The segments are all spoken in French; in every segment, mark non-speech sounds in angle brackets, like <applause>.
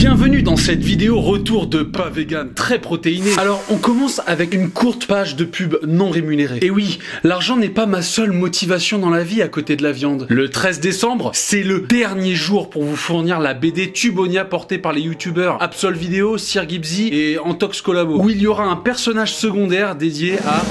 Bienvenue dans cette vidéo retour de pas vegan très protéiné. Alors on commence avec une courte page de pub non rémunérée. Et oui, l'argent n'est pas ma seule motivation dans la vie à côté de la viande. Le 13 décembre, c'est le dernier jour pour vous fournir la BD Tubonia portée par les youtubeurs Absol Video, Sir Gibbsy et Antox Collabo, où il y aura un personnage secondaire dédié à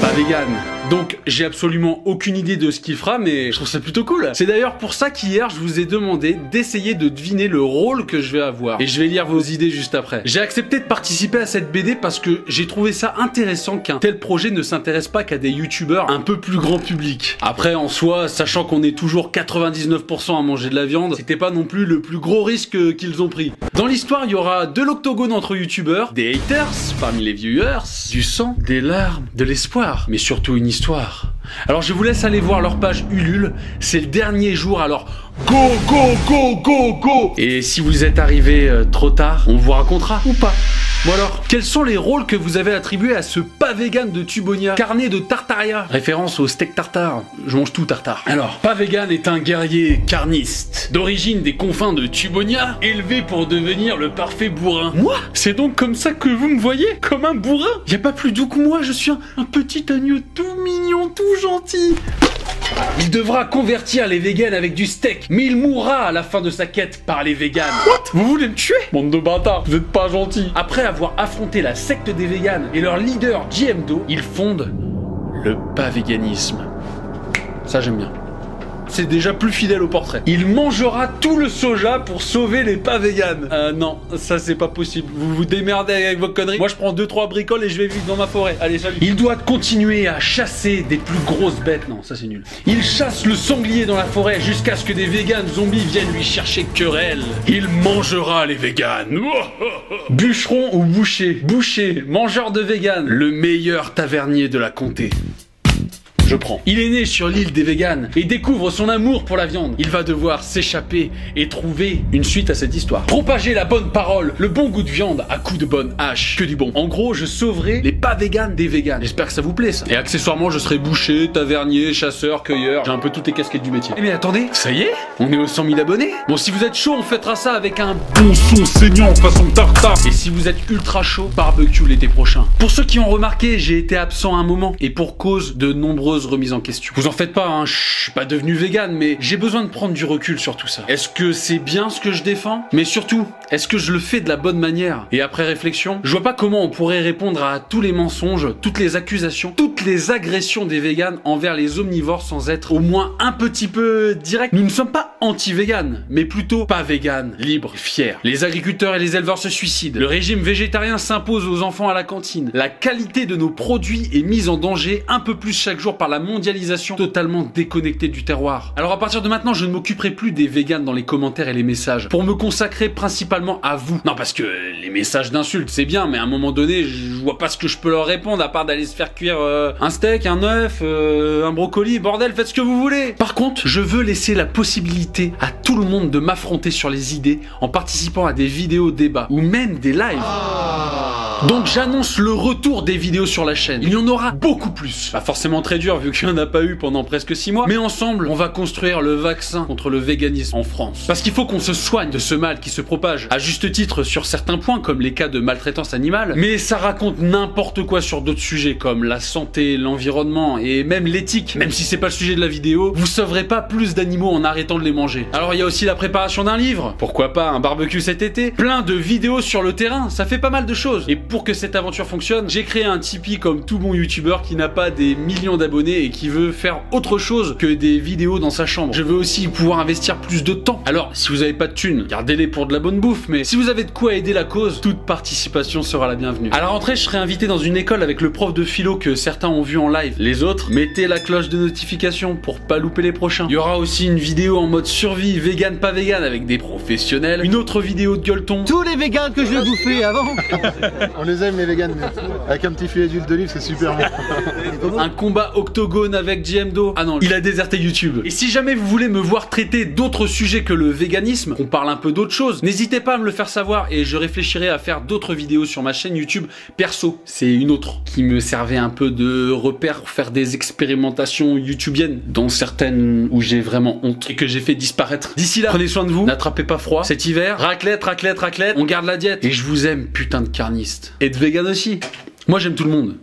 pas vegan. Donc j'ai absolument aucune idée de ce qu'il fera, mais je trouve ça plutôt cool. C'est d'ailleurs pour ça qu'hier je vous ai demandé d'essayer de deviner le rôle que je vais avoir. Et je vais lire vos idées juste après. J'ai accepté de participer à cette BD parce que j'ai trouvé ça intéressant qu'un tel projet ne s'intéresse pas qu'à des youtubeurs un peu plus grand public. Après en soi, sachant qu'on est toujours 99% à manger de la viande, c'était pas non plus le plus gros risque qu'ils ont pris. Dans l'histoire, il y aura de l'octogone entre youtubeurs, des haters parmi les viewers, du sang, des larmes, de l'espoir, mais surtout une histoire alors je vous laisse aller voir leur page Ulule, c'est le dernier jour alors go go go go go Et si vous êtes arrivé euh, trop tard, on vous racontera ou pas. Bon alors, quels sont les rôles que vous avez attribués à ce pas vegan de Tubonia Carnet de Tartaria? Référence au steak tartare. Je mange tout tartare. Alors, pas vegan est un guerrier carniste, d'origine des confins de Tubonia, élevé pour devenir le parfait bourrin. Moi? C'est donc comme ça que vous me voyez? Comme un bourrin? Y a pas plus doux que moi, je suis un, petit agneau tout tout gentil il devra convertir les vegans avec du steak, mais il mourra à la fin de sa quête par les vegans. What? Vous voulez me tuer? Bande de bâtards, vous êtes pas gentil. Après avoir affronté la secte des vegans et leur leader GMDO, il fonde le pas véganisme. Ça j'aime bien c'est déjà plus fidèle au portrait. Il mangera tout le soja pour sauver les pas véganes. Euh, non, ça c'est pas possible. Vous vous démerdez avec vos conneries. Moi je prends 2-3 bricoles et je vais vivre dans ma forêt. Allez, salut. Il doit continuer à chasser des plus grosses bêtes. Non, ça c'est nul. Il chasse le sanglier dans la forêt jusqu'à ce que des véganes zombies viennent lui chercher querelle. Il mangera les véganes. <laughs> Bûcheron ou boucher? Boucher, mangeur de véganes. Le meilleur tavernier de la comté je prends. Il est né sur l'île des véganes et découvre son amour pour la viande. Il va devoir s'échapper et trouver une suite à cette histoire. Propager la bonne parole, le bon goût de viande à coup de bonne hache. Que du bon. En gros, je sauverai les pas véganes des véganes. J'espère que ça vous plaît ça. Et accessoirement, je serai boucher, tavernier, chasseur, cueilleur. J'ai un peu toutes les casquettes du métier. Eh mais attendez, ça y est On est aux 100 000 abonnés Bon, si vous êtes chaud, on fêtera ça avec un bon son saignant façon tartare. Et si vous êtes ultra chaud, barbecue l'été prochain. Pour ceux qui ont remarqué, j'ai été absent un moment et pour cause de nombreuses remise en question. Vous en faites pas, hein, je suis pas devenu vegan, mais j'ai besoin de prendre du recul sur tout ça. Est-ce que c'est bien ce que je défends? Mais surtout, est-ce que je le fais de la bonne manière? Et après réflexion, je vois pas comment on pourrait répondre à tous les mensonges, toutes les accusations, toutes les agressions des véganes envers les omnivores sans être au moins un petit peu direct. Nous ne sommes pas anti-véganes, mais plutôt pas véganes, libres, fiers. Les agriculteurs et les éleveurs se suicident. Le régime végétarien s'impose aux enfants à la cantine. La qualité de nos produits est mise en danger un peu plus chaque jour par la mondialisation totalement déconnectée du terroir. Alors à partir de maintenant, je ne m'occuperai plus des véganes dans les commentaires et les messages, pour me consacrer principalement à vous. Non, parce que les messages d'insultes, c'est bien, mais à un moment donné, je vois pas ce que je peux leur répondre, à part d'aller se faire cuire euh, un steak, un œuf, euh, un brocoli, bordel, faites ce que vous voulez Par contre, je veux laisser la possibilité à tout le monde de m'affronter sur les idées en participant à des vidéos débats ou même des lives. Donc j'annonce le retour des vidéos sur la chaîne. Il y en aura beaucoup plus. Pas forcément très dur vu qu'il n'y en a pas eu pendant presque 6 mois. Mais ensemble, on va construire le vaccin contre le véganisme en France. Parce qu'il faut qu'on se soigne de ce mal qui se propage. À juste titre sur certains points comme les cas de maltraitance animale. Mais ça raconte n'importe quoi sur d'autres sujets comme la santé, l'environnement et même l'éthique. Même si c'est pas le sujet de la vidéo, vous sauverez pas plus d'animaux en arrêtant de les manger. Alors il y a aussi la préparation d'un livre. Pourquoi pas un barbecue cet été Plein de vidéos sur le terrain. Ça fait pas mal de choses. Et pour que cette aventure fonctionne, j'ai créé un Tipeee comme tout bon youtubeur qui n'a pas des millions d'abonnés et qui veut faire autre chose que des vidéos dans sa chambre. Je veux aussi pouvoir investir plus de temps. Alors, si vous avez pas de thunes, gardez-les pour de la bonne bouffe, mais si vous avez de quoi aider la cause, toute participation sera la bienvenue. À la rentrée, je serai invité dans une école avec le prof de philo que certains ont vu en live. Les autres, mettez la cloche de notification pour pas louper les prochains. Il y aura aussi une vidéo en mode survie, vegan pas vegan avec des professionnels, une autre vidéo de gueuleton. Tous les vegans que je vais bouffer avant <laughs> on les aime les véganes. Avec un petit filet d'huile d'olive, c'est super bon. un combat octogone avec GMDO. Ah non, il a déserté YouTube. Et si jamais vous voulez me voir traiter d'autres sujets que le véganisme, qu'on parle un peu d'autre chose, n'hésitez pas à me le faire savoir et je réfléchirai à faire d'autres vidéos sur ma chaîne YouTube perso. C'est une autre qui me servait un peu de repère pour faire des expérimentations youtubiennes, dont certaines où j'ai vraiment honte et que j'ai fait disparaître. D'ici là, prenez soin de vous, n'attrapez pas froid cet hiver. Raclette, raclette, raclette, on garde la diète. Et je vous aime, putain de carniste. Et de vegan aussi. Moi, j'aime tout le monde.